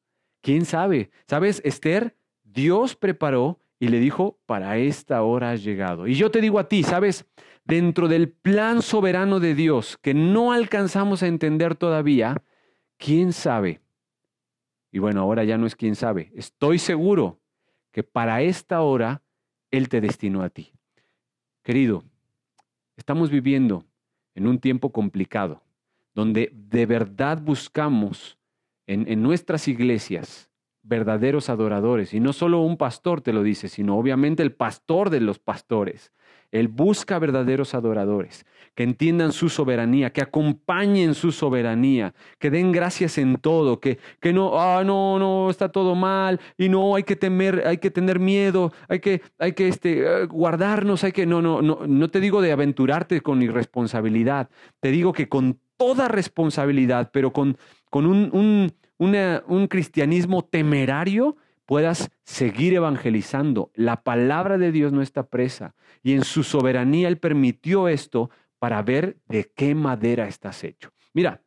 ¿Quién sabe? ¿Sabes, Esther? Dios preparó y le dijo, para esta hora has llegado. Y yo te digo a ti, ¿sabes? Dentro del plan soberano de Dios que no alcanzamos a entender todavía, ¿quién sabe? Y bueno, ahora ya no es quién sabe. Estoy seguro que para esta hora Él te destinó a ti. Querido, estamos viviendo en un tiempo complicado, donde de verdad buscamos en, nuestras iglesias verdaderos adoradores. Y no solo un pastor te lo dice, sino obviamente el pastor de los pastores. Él busca verdaderos adoradores, que entiendan su soberanía, que acompañen su soberanía, que den gracias en todo, que, que no, ah, no, no, está todo mal, y no, hay que temer, hay que tener miedo, hay que, hay que este, eh, guardarnos, hay que, no, no, no, no te digo de aventurarte con irresponsabilidad, te digo que con toda responsabilidad, pero con, con un, un, cristianismo temerario, puedas seguir evangelizando. La palabra de Dios no está presa y en su soberanía Él permitió esto para ver de qué madera estás hecho. Mira,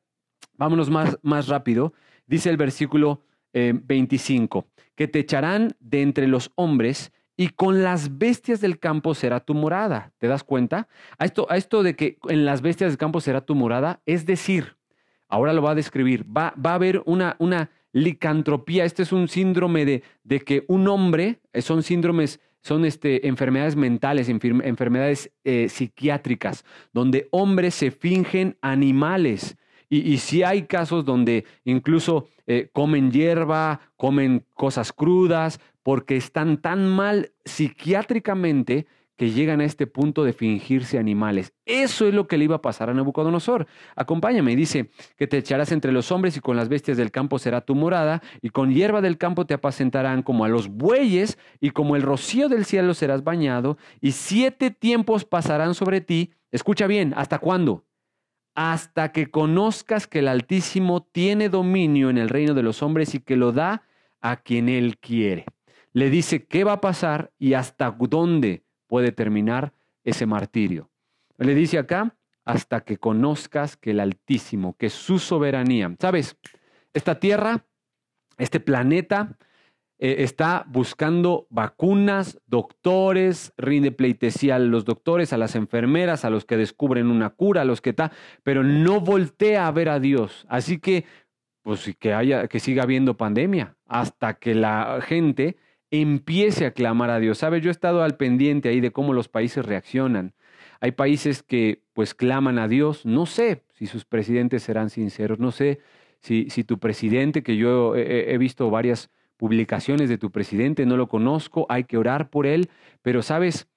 vámonos más, más rápido. Dice el versículo 25, eh, que te echarán de entre los hombres y con las bestias del campo será tu morada. ¿Te das cuenta? A esto, a esto de que en las bestias del campo será tu morada, es decir, ahora lo va a describir, va, va a haber una, una, licantropía. Este es un síndrome de, de que un hombre, eh, son síndromes, son este, enfermedades mentales, enfermedades eh, psiquiátricas, donde hombres se fingen animales. Y, si hay casos donde incluso eh, comen hierba, comen cosas crudas, porque están tan mal psiquiátricamente que llegan a este punto de fingirse animales. Eso es lo que le iba a pasar a Nabucodonosor. Acompáñame, dice que te echarás entre los hombres y con las bestias del campo será tu morada, y con hierba del campo te apacentarán como a los bueyes, y como el rocío del cielo serás bañado, y siete tiempos pasarán sobre ti. Escucha bien, ¿hasta cuándo? Hasta que conozcas que el Altísimo tiene dominio en el reino de los hombres y que lo da a quien él quiere le dice qué va a pasar y hasta dónde puede terminar ese martirio. Le dice acá, hasta que conozcas que el Altísimo, que su soberanía, ¿sabes? Esta tierra, este planeta, eh, está buscando vacunas, doctores, rinde pleitesía a los doctores, a las enfermeras, a los que descubren una cura, a los que está, pero no voltea a ver a Dios. Así que, pues que haya, que siga habiendo pandemia, hasta que la gente empiece a clamar a Dios. ¿Sabes? Yo he estado al pendiente ahí de cómo los países reaccionan. Hay países que pues claman a Dios. No sé si sus presidentes serán sinceros. No sé si, si tu presidente, que yo he visto varias publicaciones de tu presidente, no lo conozco, hay que orar por él. Pero sabes,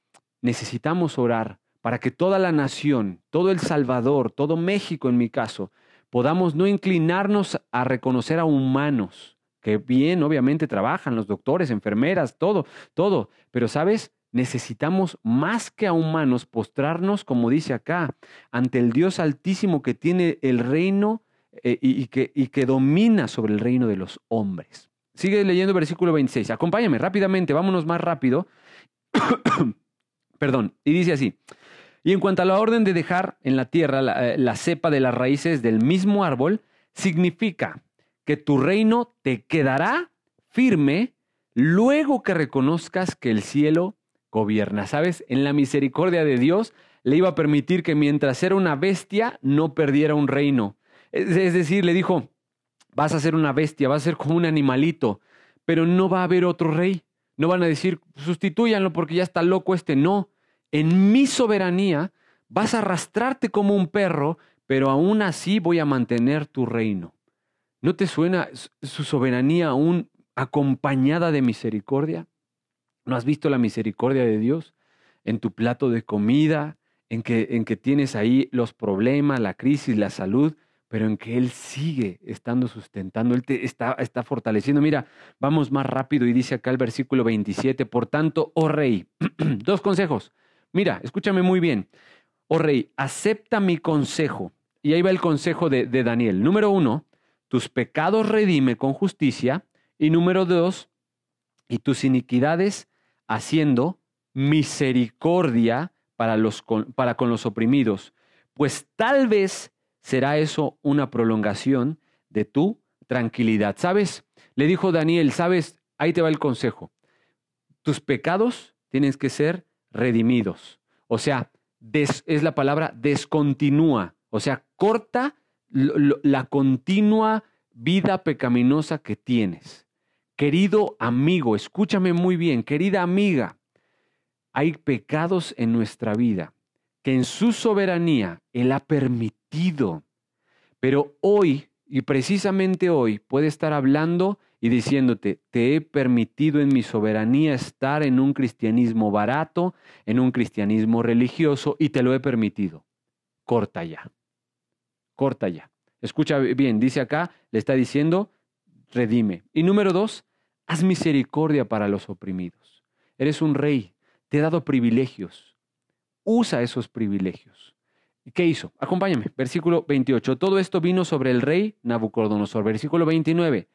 necesitamos orar para que toda la nación, todo El Salvador, todo México en mi caso, podamos no inclinarnos a reconocer a humanos, que bien, obviamente trabajan los doctores, enfermeras, todo, todo, pero sabes, necesitamos más que a humanos postrarnos, como dice acá, ante el Dios altísimo que tiene el reino eh, y, que, y que domina sobre el reino de los hombres. Sigue leyendo versículo 26. Acompáñame rápidamente, vámonos más rápido. Perdón, y dice así. Y en cuanto a la orden de dejar en la tierra la, eh, la cepa de las raíces del mismo árbol, significa que tu reino te quedará firme luego que reconozcas que el cielo gobierna. ¿Sabes? En la misericordia de Dios le iba a permitir que mientras era una bestia no perdiera un reino. Es decir, le dijo, vas a ser una bestia, vas a ser como un animalito, pero no va a haber otro rey. No van a decir, sustituyanlo porque ya está loco este. No, en mi soberanía vas a arrastrarte como un perro, pero aún así voy a mantener tu reino. ¿No te suena su soberanía aún acompañada de misericordia? ¿No has visto la misericordia de Dios en tu plato de comida, en que, en que tienes ahí los problemas, la crisis, la salud, pero en que Él sigue estando sustentando, Él te está, está fortaleciendo. Mira, vamos más rápido y dice acá el versículo 27, por tanto, oh rey, dos consejos. Mira, escúchame muy bien. Oh rey, acepta mi consejo. Y ahí va el consejo de, de Daniel. Número uno, tus pecados redime con justicia. Y número dos, y tus iniquidades haciendo misericordia para, los, para con los oprimidos. Pues tal vez será eso una prolongación de tu tranquilidad. ¿Sabes? Le dijo Daniel, ¿sabes? Ahí te va el consejo. Tus pecados tienen que ser redimidos. O sea, es la palabra descontinúa. O sea, corta la continua vida pecaminosa que tienes. Querido amigo, escúchame muy bien, querida amiga, hay pecados en nuestra vida que en su soberanía Él ha permitido. Pero hoy, y precisamente hoy, puede estar hablando y diciéndote, te he permitido en mi soberanía estar en un cristianismo barato, en un cristianismo religioso, y te lo he permitido. Corta ya. Corta ya. Escucha bien, dice acá, le está diciendo, redime. Y número dos, haz misericordia para los oprimidos. Eres un rey, te he dado privilegios usa esos privilegios. ¿Qué hizo? Acompáñame, versículo 28. Todo esto vino sobre el rey Nabucodonosor. Versículo 29.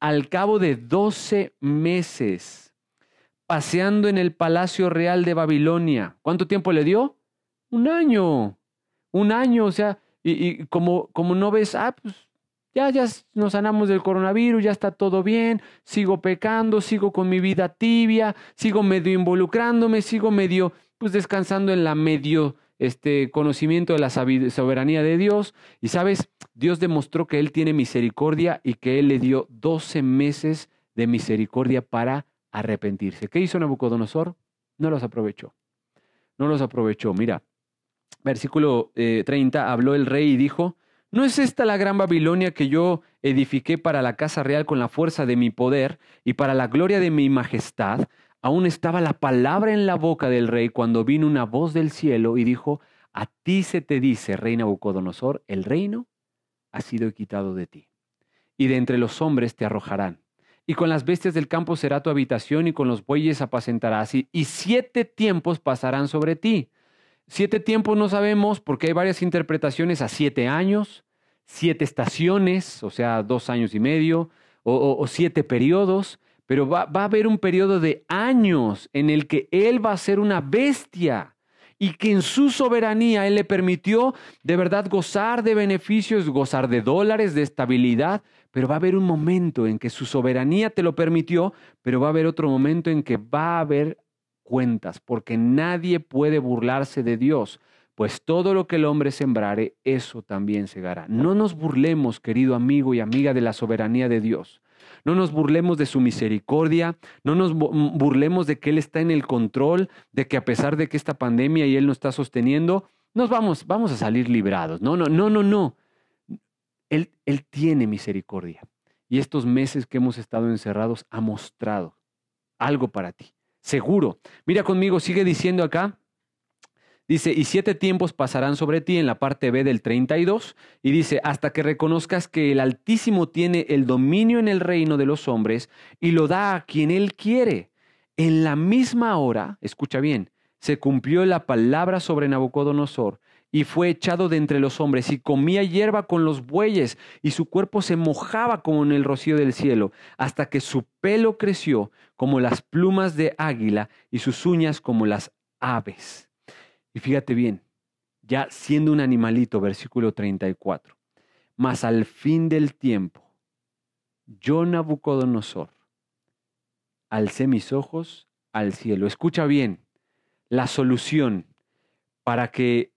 Al cabo de 12 meses, paseando en el palacio real de Babilonia. ¿Cuánto tiempo le dio? Un año. Un año, o sea, y, como, como no ves, ah, pues ya, ya nos sanamos del coronavirus, ya está todo bien, sigo pecando, sigo con mi vida tibia, sigo medio involucrándome, sigo medio pues descansando en la medio este conocimiento de la soberanía de Dios. Y sabes, Dios demostró que Él tiene misericordia y que Él le dio 12 meses de misericordia para arrepentirse. ¿Qué hizo Nabucodonosor? No los aprovechó. No los aprovechó. Mira, versículo 30, eh, habló el rey y dijo, ¿no es esta la gran Babilonia que yo edifiqué para la casa real con la fuerza de mi poder y para la gloria de mi majestad? Aún estaba la palabra en la boca del rey cuando vino una voz del cielo y dijo, a ti se te dice, rey Nabucodonosor, el reino ha sido quitado de ti. Y de entre los hombres te arrojarán. Y con las bestias del campo será tu habitación y con los bueyes apacentarás. Y siete tiempos pasarán sobre ti. Siete tiempos no sabemos porque hay varias interpretaciones a siete años, siete estaciones, o sea, dos años y medio, o siete periodos pero va, a haber un periodo de años en el que Él va a ser una bestia y que en su soberanía Él le permitió de verdad gozar de beneficios, gozar de dólares, de estabilidad, pero va a haber un momento en que su soberanía te lo permitió, pero va a haber otro momento en que va a haber cuentas, porque nadie puede burlarse de Dios, pues todo lo que el hombre sembrare, eso también segará. No nos burlemos, querido amigo y amiga, de la soberanía de Dios. No nos burlemos de su misericordia, no nos mm, burlemos de que Él está en el control, de que a pesar de que esta pandemia y Él nos está sosteniendo, nos vamos, vamos a salir librados. No, no, no, no, no. Él, él tiene misericordia. Y estos meses que hemos estado encerrados ha mostrado algo para ti. Seguro. Mira conmigo, sigue diciendo acá. Dice, y siete tiempos pasarán sobre ti en la parte B del 32, y dice, hasta que reconozcas que el Altísimo tiene el dominio en el reino de los hombres y lo da a quien él quiere. En la misma hora, escucha bien, se cumplió la palabra sobre Nabucodonosor, y fue echado de entre los hombres, y comía hierba con los bueyes, y su cuerpo se mojaba como en el rocío del cielo, hasta que su pelo creció como las plumas de águila, y sus uñas como las aves. Y fíjate bien, ya siendo un animalito, versículo 34, mas al fin del tiempo, yo Nabucodonosor, alcé mis ojos al cielo. Escucha bien, la solución para que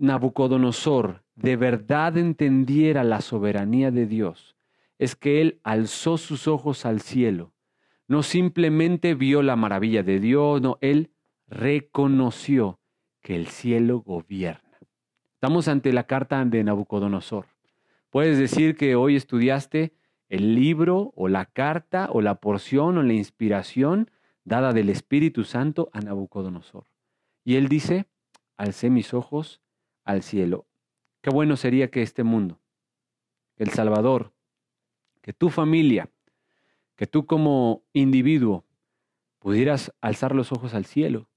Nabucodonosor de verdad entendiera la soberanía de Dios es que él alzó sus ojos al cielo. No simplemente vio la maravilla de Dios, no, él reconoció que el cielo gobierna. Estamos ante la carta de Nabucodonosor. Puedes decir que hoy estudiaste el libro o la carta o la porción o la inspiración dada del Espíritu Santo a Nabucodonosor. Y él dice, alcé mis ojos al cielo. Qué bueno sería que este mundo, el Salvador, que tu familia, que tú como individuo pudieras alzar los ojos al cielo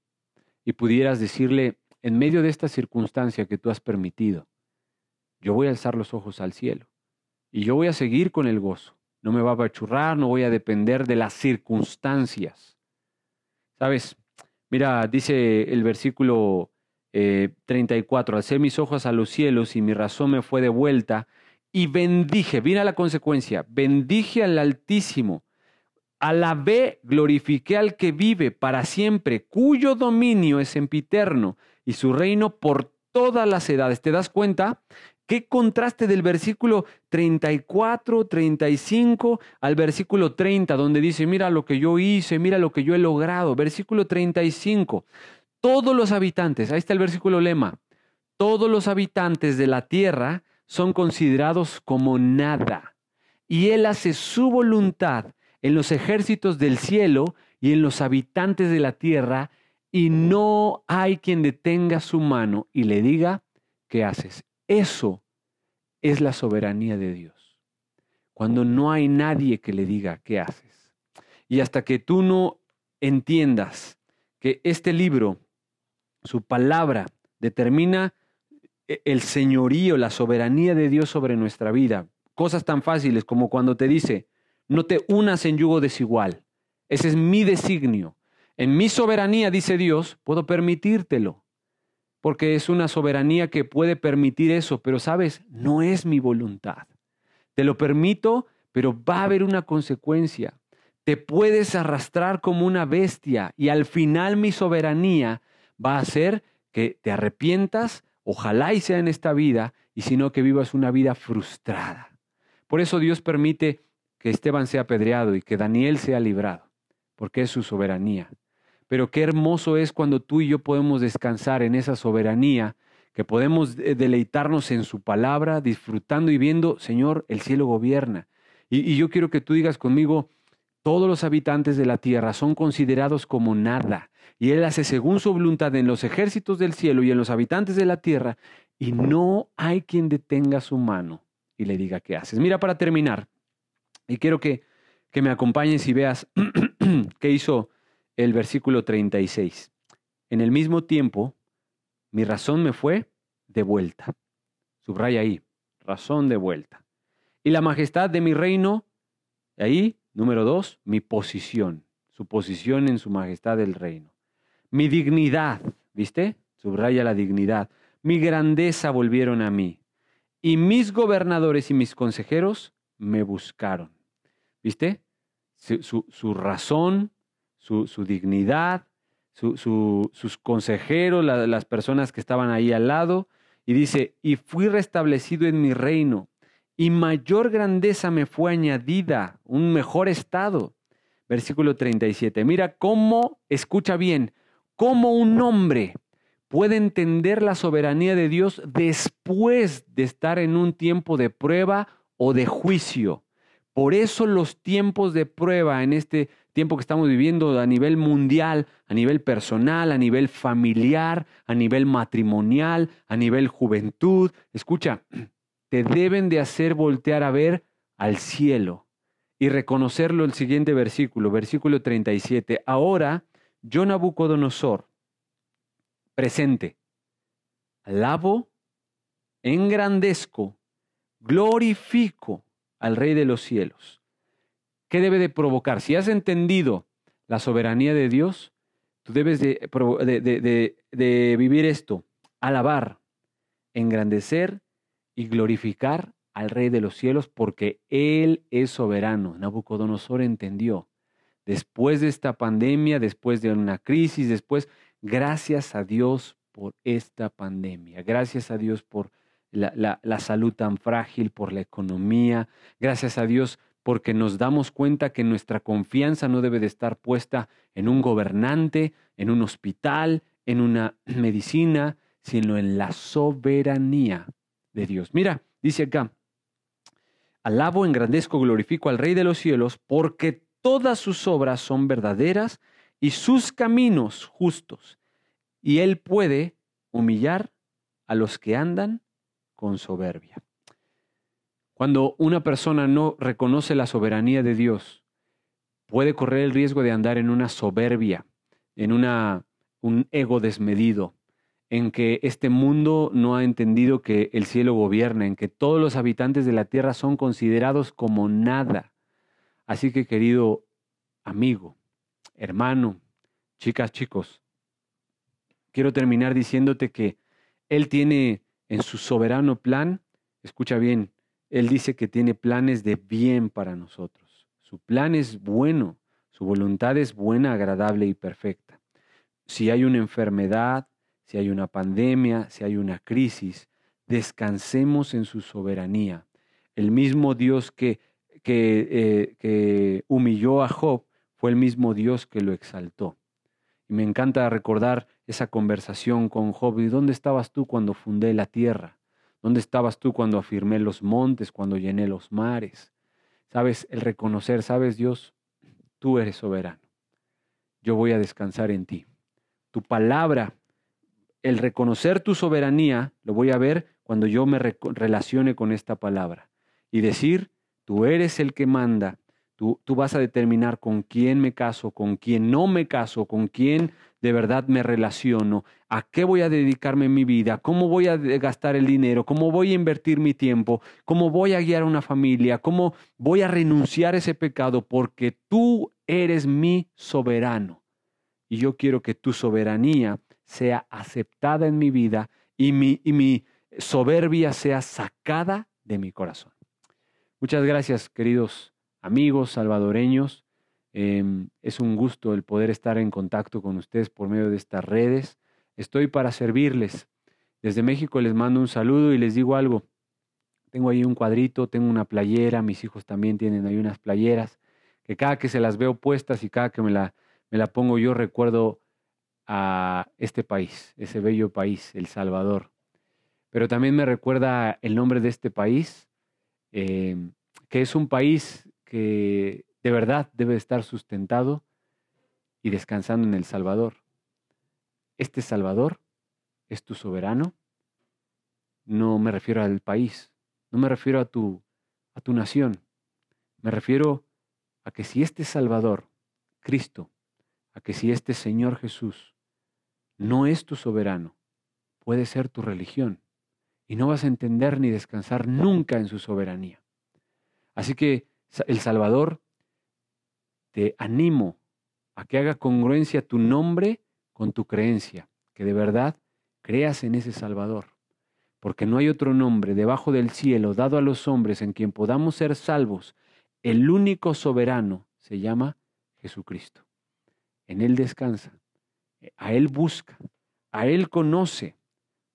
y pudieras decirle, en medio de esta circunstancia que tú has permitido, yo voy a alzar los ojos al cielo y yo voy a seguir con el gozo. No me va a apachurrar, no voy a depender de las circunstancias. ¿Sabes? Mira, dice el versículo 34, eh, alcé mis ojos a los cielos y mi razón me fue de vuelta y bendije, mira la consecuencia, bendije al Altísimo Alabé, glorifiqué al que vive para siempre, cuyo dominio es sempiterno y su reino por todas las edades. ¿Te das cuenta? Qué contraste del versículo 34, 35 al versículo 30, donde dice, mira lo que yo hice, mira lo que yo he logrado. Versículo 35, todos los habitantes, ahí está el versículo lema, todos los habitantes de la tierra son considerados como nada. Y Él hace su voluntad en los ejércitos del cielo y en los habitantes de la tierra, y no hay quien detenga su mano y le diga, ¿qué haces? Eso es la soberanía de Dios. Cuando no hay nadie que le diga, ¿qué haces? Y hasta que tú no entiendas que este libro, su palabra, determina e-, el señorío, la soberanía de Dios sobre nuestra vida. Cosas tan fáciles como cuando te dice, no te unas en yugo desigual. Ese es mi designio. En mi soberanía, dice Dios, puedo permitírtelo, porque es una soberanía que puede permitir eso, pero sabes, no es mi voluntad. Te lo permito, pero va a haber una consecuencia. Te puedes arrastrar como una bestia y al final mi soberanía va a hacer que te arrepientas, ojalá y sea en esta vida, y si no que vivas una vida frustrada. Por eso Dios permite que Esteban sea apedreado y que Daniel sea librado, porque es su soberanía. Pero qué hermoso es cuando tú y yo podemos descansar en esa soberanía, que podemos deleitarnos en su palabra, disfrutando y viendo, Señor, el cielo gobierna. Y, yo quiero que tú digas conmigo, todos los habitantes de la tierra son considerados como nada, y Él hace según su voluntad en los ejércitos del cielo y en los habitantes de la tierra, y no hay quien detenga su mano y le diga qué haces. Mira, para terminar, y quiero que, que me acompañes y veas qué hizo el versículo 36. En el mismo tiempo, mi razón me fue de vuelta. Subraya ahí, razón de vuelta. Y la majestad de mi reino, ahí, número dos, mi posición, su posición en su majestad del reino. Mi dignidad, ¿viste? Subraya la dignidad. Mi grandeza volvieron a mí. Y mis gobernadores y mis consejeros me buscaron. ¿Viste? Su, razón, su, dignidad, sus consejeros, las personas que estaban ahí al lado. Y dice, y fui restablecido en mi reino, y mayor grandeza me fue añadida, un mejor estado. Versículo 37. Mira cómo, escucha bien, cómo un hombre puede entender la soberanía de Dios después de estar en un tiempo de prueba o de juicio. Por eso los tiempos de prueba en este tiempo que estamos viviendo a nivel mundial, a nivel personal, a nivel familiar, a nivel matrimonial, a nivel juventud. Escucha, te deben de hacer voltear a ver al cielo y reconocerlo el siguiente versículo, versículo 37. Ahora, yo Nabucodonosor, presente, alabo, engrandezco, glorifico al Rey de los cielos. ¿Qué debe de provocar? Si has entendido la soberanía de Dios, tú debes de, de vivir esto, alabar, engrandecer y glorificar al Rey de los cielos porque Él es soberano. Nabucodonosor entendió. Después de esta pandemia, después de una crisis, después, gracias a Dios por esta pandemia, gracias a Dios por la, la, salud tan frágil, por la economía, gracias a Dios porque nos damos cuenta que nuestra confianza no debe de estar puesta en un gobernante, en un hospital, en una medicina, sino en la soberanía de Dios. Mira, dice acá, alabo, engrandezco, glorifico al Rey de los cielos, porque todas sus obras son verdaderas y sus caminos justos, y Él puede humillar a los que andan con soberbia. Cuando una persona no reconoce la soberanía de Dios, puede correr el riesgo de andar en una soberbia, en una, un ego desmedido, en que este mundo no ha entendido que el cielo gobierna, en que todos los habitantes de la tierra son considerados como nada. Así que querido amigo, hermano, chicas, chicos, quiero terminar diciéndote que Él tiene en su soberano plan, escucha bien, Él dice que tiene planes de bien para nosotros. Su plan es bueno, su voluntad es buena, agradable y perfecta. Si hay una enfermedad, si hay una pandemia, si hay una crisis, descansemos en su soberanía. El mismo Dios que, eh, que humilló a Job fue el mismo Dios que lo exaltó. Y me encanta recordar esa conversación con Job. ¿Y dónde estabas tú cuando fundé la tierra? ¿Dónde estabas tú cuando afirmé los montes, cuando llené los mares? Sabes, el reconocer, sabes Dios, tú eres soberano. Yo voy a descansar en ti. Tu palabra el reconocer tu soberanía lo voy a ver cuando yo me relacione con esta palabra y decir, tú eres el que manda, tú, tú vas a determinar con quién me caso, con quién no me caso, con quién de verdad me relaciono, a qué voy a dedicarme mi vida, cómo voy a gastar el dinero, cómo voy a invertir mi tiempo, cómo voy a guiar a una familia, cómo voy a renunciar a ese pecado, porque tú eres mi soberano. Y yo quiero que tu soberanía sea aceptada en mi vida y mi, y mi soberbia sea sacada de mi corazón. Muchas gracias, queridos amigos salvadoreños. Em, es un gusto el poder estar en contacto con ustedes por medio de estas redes. Estoy para servirles. Desde México les mando un saludo y les digo algo. Tengo ahí un cuadrito, tengo una playera, mis hijos también tienen ahí unas playeras, que cada que se las veo puestas y cada que me la, me la pongo yo recuerdo a este país, ese bello país, El Salvador. Pero también me recuerda el nombre de este país, em, que es un país que de verdad debe estar sustentado y descansando en El Salvador. Este Salvador es tu soberano. No me refiero al país, no me refiero a tu, a tu nación. Me refiero a que si este Salvador, Cristo, a que si este Señor Jesús no es tu soberano, puede ser tu religión y no vas a entender ni descansar nunca en su soberanía. Así que el Salvador, te animo a que haga congruencia tu nombre con tu creencia, que de verdad creas en ese Salvador, porque no hay otro nombre debajo del cielo dado a los hombres en quien podamos ser salvos. El único soberano se llama Jesucristo. En Él descansa a Él busca, a Él conoce,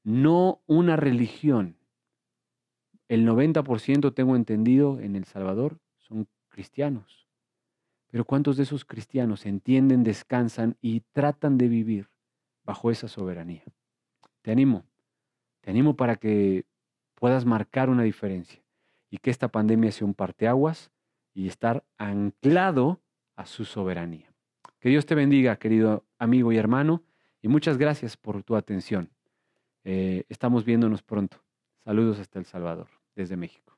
no una religión. El 90% tengo entendido en El Salvador son cristianos. Pero ¿cuántos de esos cristianos entienden, descansan y tratan de vivir bajo esa soberanía? Te animo, te animo para que puedas marcar una diferencia y que esta pandemia sea un parteaguas y estar anclado a su soberanía. Que Dios te bendiga, querido amigo y hermano, y muchas gracias por tu atención. Eh, estamos viéndonos pronto. Saludos hasta El Salvador, desde México.